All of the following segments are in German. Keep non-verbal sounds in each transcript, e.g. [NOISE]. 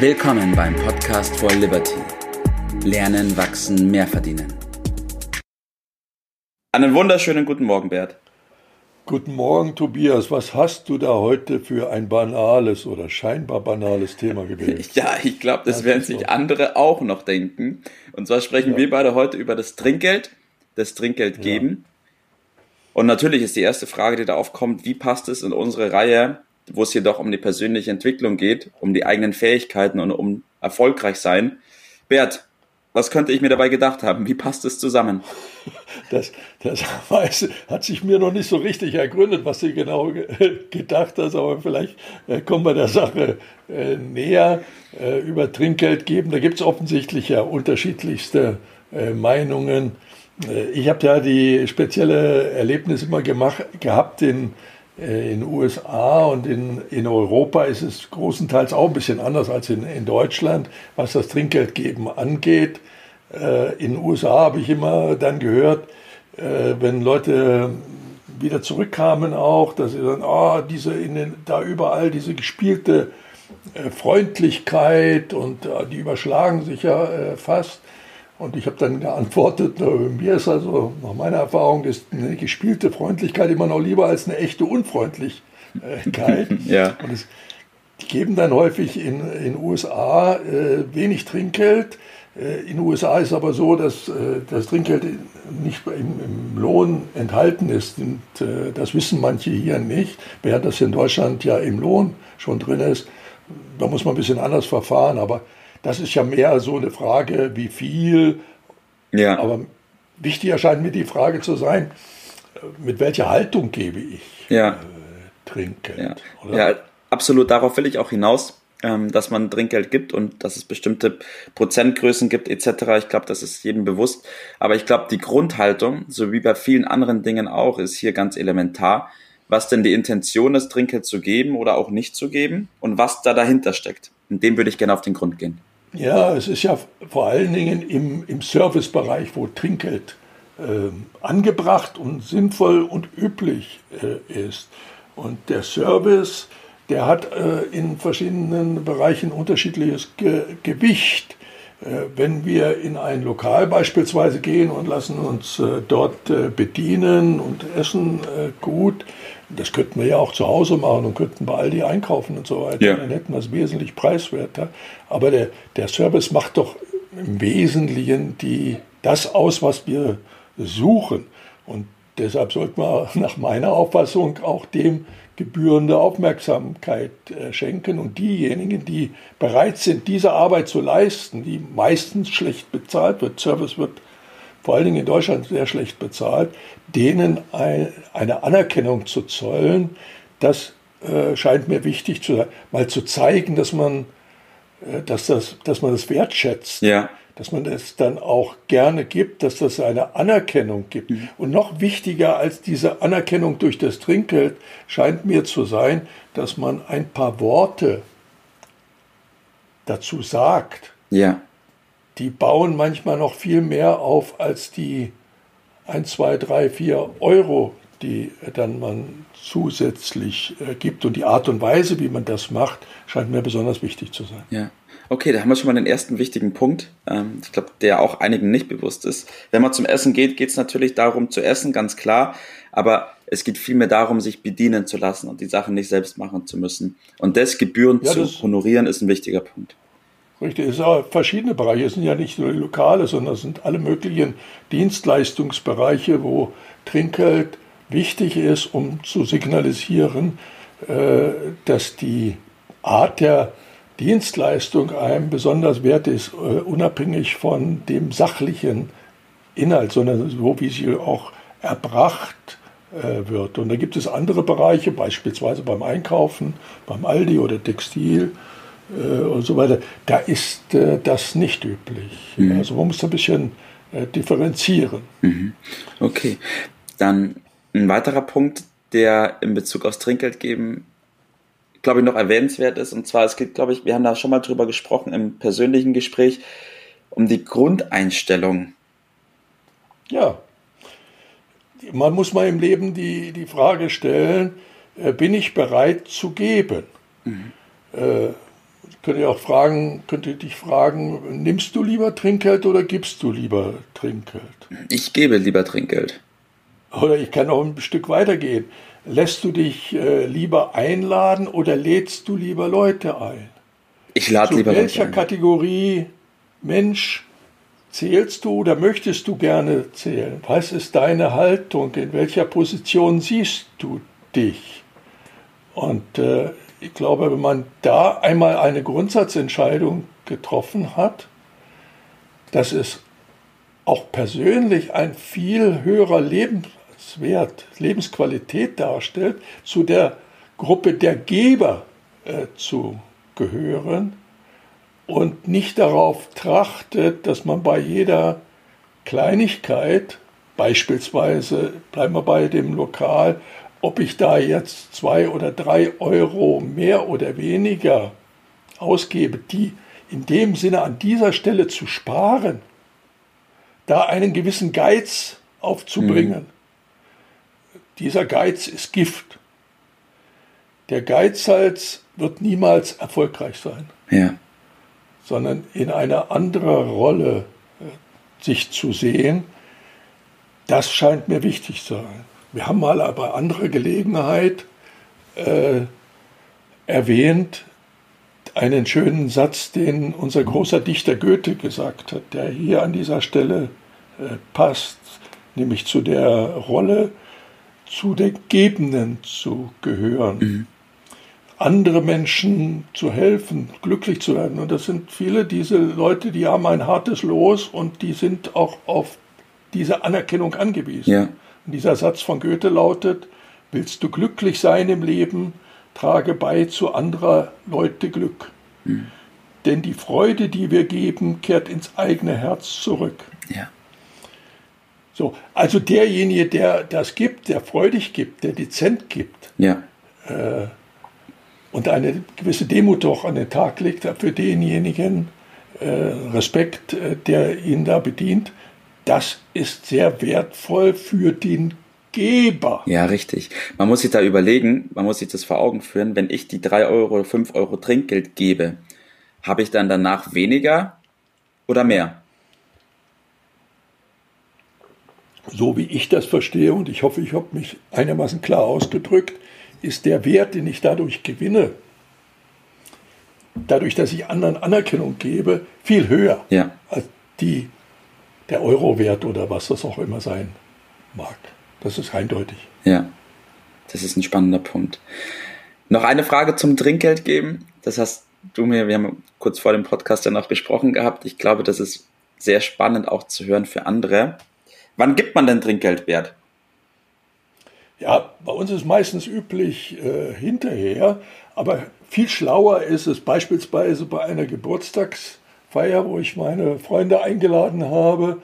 Willkommen beim Podcast for Liberty. Lernen, wachsen, mehr verdienen. Einen wunderschönen guten Morgen, Bert. Guten Morgen, Tobias. Was hast du da heute für ein banales oder scheinbar banales Thema gewählt? [LAUGHS] Ja, ich glaube, das werden sich andere auch noch denken. Und zwar sprechen ja. wir beide heute über das Trinkgeld, das Trinkgeld geben. Ja. Und natürlich ist die erste Frage, die da aufkommt, wie passt es in unsere Reihe, wo es jedoch um die persönliche Entwicklung geht, um die eigenen Fähigkeiten und um erfolgreich sein. Bert, was könnte ich mir dabei gedacht haben? Wie passt es zusammen? [LAUGHS] Das, das weiß, hat sich mir noch nicht so richtig ergründet, was du genau [LAUGHS] gedacht hast, aber vielleicht äh, kommen wir der Sache äh, näher. Äh, über Trinkgeld geben, da gibt es offensichtlich ja unterschiedlichste Meinungen. Ich habe ja die spezielle Erlebnis immer gemacht, gehabt in in den USA und in, in Europa ist es großenteils auch ein bisschen anders als in, in Deutschland, was das Trinkgeldgeben angeht. Äh, in den USA habe ich immer dann gehört, äh, wenn Leute wieder zurückkamen auch, dass sie dann, oh, diese in den, da überall diese gespielte äh, Freundlichkeit und äh, die überschlagen sich ja äh, fast. Und ich habe dann geantwortet, mir ist also nach meiner Erfahrung ist eine gespielte Freundlichkeit immer noch lieber als eine echte Unfreundlichkeit. [LAUGHS] ja. Und es, die geben dann häufig in den USA äh, wenig Trinkgeld. Äh, in den USA ist aber so, dass äh, das Trinkgeld nicht im, im, Lohn enthalten ist. Und äh, das wissen manche hier nicht, während das in Deutschland ja im Lohn schon drin ist. Da muss man ein bisschen anders verfahren. Aber das ist ja mehr so eine Frage, wie viel. Ja. Aber wichtig erscheint mir die Frage zu sein, mit welcher Haltung gebe ich ja. äh, Trinkgeld? Ja. ja. absolut. Darauf will ich auch hinaus, ähm, dass man Trinkgeld gibt und dass es bestimmte Prozentgrößen gibt etc. Ich glaube, das ist jedem bewusst. Aber ich glaube, die Grundhaltung, so wie bei vielen anderen Dingen auch, ist hier ganz elementar. Was denn die Intention ist, Trinkgeld zu geben oder auch nicht zu geben und was da dahinter steckt. Und dem würde ich gerne auf den Grund gehen. Ja, es ist ja vor allen Dingen im, im Servicebereich, wo Trinkgeld äh, angebracht und sinnvoll und üblich äh, ist. Und der Service, der hat äh, in verschiedenen Bereichen unterschiedliches Ge Gewicht. Äh, wenn wir in ein Lokal beispielsweise gehen und lassen uns äh, dort äh, bedienen und essen gut, das könnten wir ja auch zu Hause machen und könnten bei Aldi einkaufen und so weiter. Ja. Dann hätten wir es wesentlich preiswerter. Aber der, der Service macht doch im Wesentlichen die, das aus, was wir suchen. Und deshalb sollte man [LAUGHS] nach meiner Auffassung auch dem gebührende Aufmerksamkeit äh, schenken. Und diejenigen, die bereit sind, diese Arbeit zu leisten, die meistens schlecht bezahlt wird, Service wird vor allen Dingen in Deutschland sehr schlecht bezahlt, denen ein, eine Anerkennung zu zollen, das äh, scheint mir wichtig zu sein, mal zu zeigen, dass man, äh, dass das, dass man das wertschätzt. Ja. Dass man es dann auch gerne gibt, dass das eine Anerkennung gibt. Mhm. Und noch wichtiger als diese Anerkennung durch das Trinkgeld scheint mir zu sein, dass man ein paar Worte dazu sagt. Ja die bauen manchmal noch viel mehr auf als die 1, 2, 3, 4 Euro, die dann man zusätzlich äh, gibt. Und die Art und Weise, wie man das macht, scheint mir besonders wichtig zu sein. Ja. Okay, da haben wir schon mal den ersten wichtigen Punkt. Ähm, ich glaube, der auch einigen nicht bewusst ist. Wenn man zum Essen geht, geht es natürlich darum zu essen, ganz klar. Aber es geht vielmehr darum, sich bedienen zu lassen und die Sachen nicht selbst machen zu müssen. Und das gebührend ja, das zu honorieren, ist ein wichtiger Punkt. Richtig, es sind verschiedene Bereiche. Es sind ja nicht nur die Lokale, sondern es sind alle möglichen Dienstleistungsbereiche, wo Trinkgeld wichtig ist, um zu signalisieren, äh, dass die Art der Dienstleistung einem besonders wert ist, äh, unabhängig von dem sachlichen Inhalt, sondern so, wie sie auch erbracht äh, wird. Und da gibt es andere Bereiche, beispielsweise beim Einkaufen, beim Aldi oder Textil, und so weiter, da ist äh, das nicht üblich. Mhm. Also man muss ein bisschen äh, differenzieren. Mhm. Okay, dann ein weiterer Punkt, der in Bezug aufs Trinkgeld geben, glaube ich, noch erwähnenswert ist. Und zwar, es geht, glaube ich, wir haben da schon mal drüber gesprochen im persönlichen Gespräch, um die Grundeinstellung. Ja, man muss mal im Leben die, die Frage stellen, bin ich bereit zu geben? Mhm. Könnte auch fragen, könnte dich fragen, nimmst du lieber Trinkgeld oder gibst du lieber Trinkgeld? Ich gebe lieber Trinkgeld. Oder ich kann auch ein Stück weitergehen. Lässt du dich äh, lieber einladen oder lädst du lieber Leute ein? Ich lade lieber Leute ein. Zu welcher Kategorie Mensch zählst du oder möchtest du gerne zählen? Was ist deine Haltung? In welcher Position siehst du dich? Und äh, ich glaube, wenn man da einmal eine Grundsatzentscheidung getroffen hat, dass es auch persönlich ein viel höherer Lebenswert, Lebensqualität darstellt, zu der Gruppe der Geber äh, zu gehören und nicht darauf trachtet, dass man bei jeder Kleinigkeit, beispielsweise bleiben wir bei dem Lokal, ob ich da jetzt zwei oder drei Euro mehr oder weniger ausgebe, die in dem Sinne an dieser Stelle zu sparen, da einen gewissen Geiz aufzubringen. Mhm. Dieser Geiz ist Gift. Der Geizhals wird niemals erfolgreich sein, ja. sondern in eine andere Rolle äh, sich zu sehen, das scheint mir wichtig zu sein. Wir haben mal bei anderer Gelegenheit äh, erwähnt einen schönen Satz, den unser großer Dichter Goethe gesagt hat, der hier an dieser Stelle äh, passt, nämlich zu der Rolle, zu den Gebenden zu gehören. Mhm. Andere Menschen zu helfen, glücklich zu werden. Und das sind viele diese Leute, die haben ein hartes Los und die sind auch auf diese Anerkennung angewiesen. Ja. Und dieser Satz von Goethe lautet, willst du glücklich sein im Leben, trage bei zu anderer Leute Glück. Mhm. Denn die Freude, die wir geben, kehrt ins eigene Herz zurück. Ja. So, also derjenige, der das gibt, der freudig gibt, der dezent gibt, ja. äh, und eine gewisse Demut doch an den Tag legt für denjenigen, äh, Respekt, äh, der ihn da bedient, das ist sehr wertvoll für den Geber. Ja, richtig. Man muss sich da überlegen, man muss sich das vor Augen führen, wenn ich die 3 Euro oder 5 Euro Trinkgeld gebe, habe ich dann danach weniger oder mehr? So wie ich das verstehe, und ich hoffe, ich habe mich einigermaßen klar ausgedrückt, ist der Wert, den ich dadurch gewinne, dadurch, dass ich anderen Anerkennung gebe, viel höher ja. als die der Euro-Wert oder was das auch immer sein mag. Das ist eindeutig. Ja, das ist ein spannender Punkt. Noch eine Frage zum Trinkgeld geben. Das hast du mir, wir haben kurz vor dem Podcast ja noch gesprochen gehabt. Ich glaube, das ist sehr spannend auch zu hören für andere. Wann gibt man denn Trinkgeld wert? Ja, bei uns ist meistens üblich äh, hinterher, aber viel schlauer ist es beispielsweise bei einer Geburtstags- Feier, wo ich meine Freunde eingeladen habe,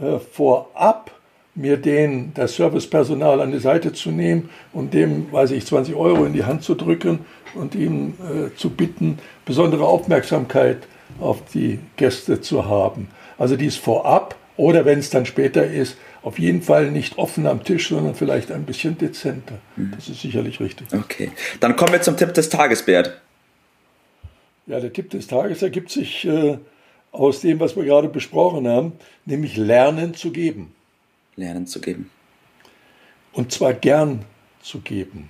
äh, vorab mir den, das Servicepersonal an die Seite zu nehmen und dem, weiß ich, 20 Euro in die Hand zu drücken und ihm äh, zu bitten, besondere Aufmerksamkeit auf die Gäste zu haben. Also dies vorab oder wenn es dann später ist, auf jeden Fall nicht offen am Tisch, sondern vielleicht ein bisschen dezenter. Mhm. Das ist sicherlich richtig. Okay, dann kommen wir zum Tipp des Tages, Bert. Ja, der Tipp des Tages ergibt sich äh, aus dem, was wir gerade besprochen haben, nämlich Lernen zu geben. Lernen zu geben. Und zwar gern zu geben.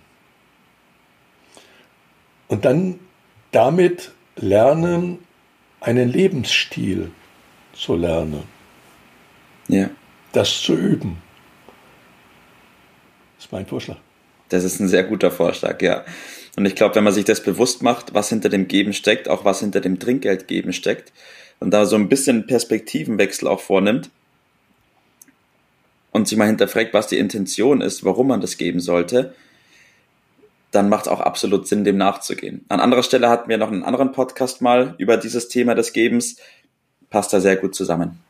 Und dann damit lernen, einen Lebensstil zu lernen. Ja. Das zu üben. Das ist mein Vorschlag. Das ist ein sehr guter Vorschlag, ja. Und ich glaube, wenn man sich das bewusst macht, was hinter dem Geben steckt, auch was hinter dem Trinkgeldgeben steckt, und da so ein bisschen Perspektivenwechsel auch vornimmt und sich mal hinterfragt, was die Intention ist, warum man das geben sollte, dann macht es auch absolut Sinn, dem nachzugehen. An anderer Stelle hatten wir noch einen anderen Podcast mal über dieses Thema des Gebens. Passt da sehr gut zusammen.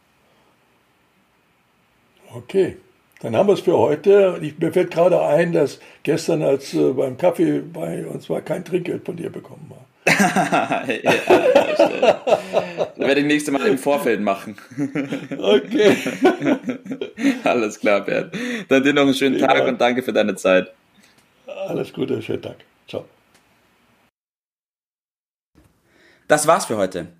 Okay. Dann haben wir es für heute. Ich, mir fällt gerade ein, dass gestern, als äh, beim Kaffee bei uns war, kein Trinkgeld von dir bekommen habe. [LAUGHS] ja, das werde ich nächste Mal im Vorfeld machen. okay. [LAUGHS] Alles klar, Bert. Dann dir noch einen schönen Tag ja. und danke für deine Zeit. Alles Gute, schönen Tag. Ciao. Das war's für heute.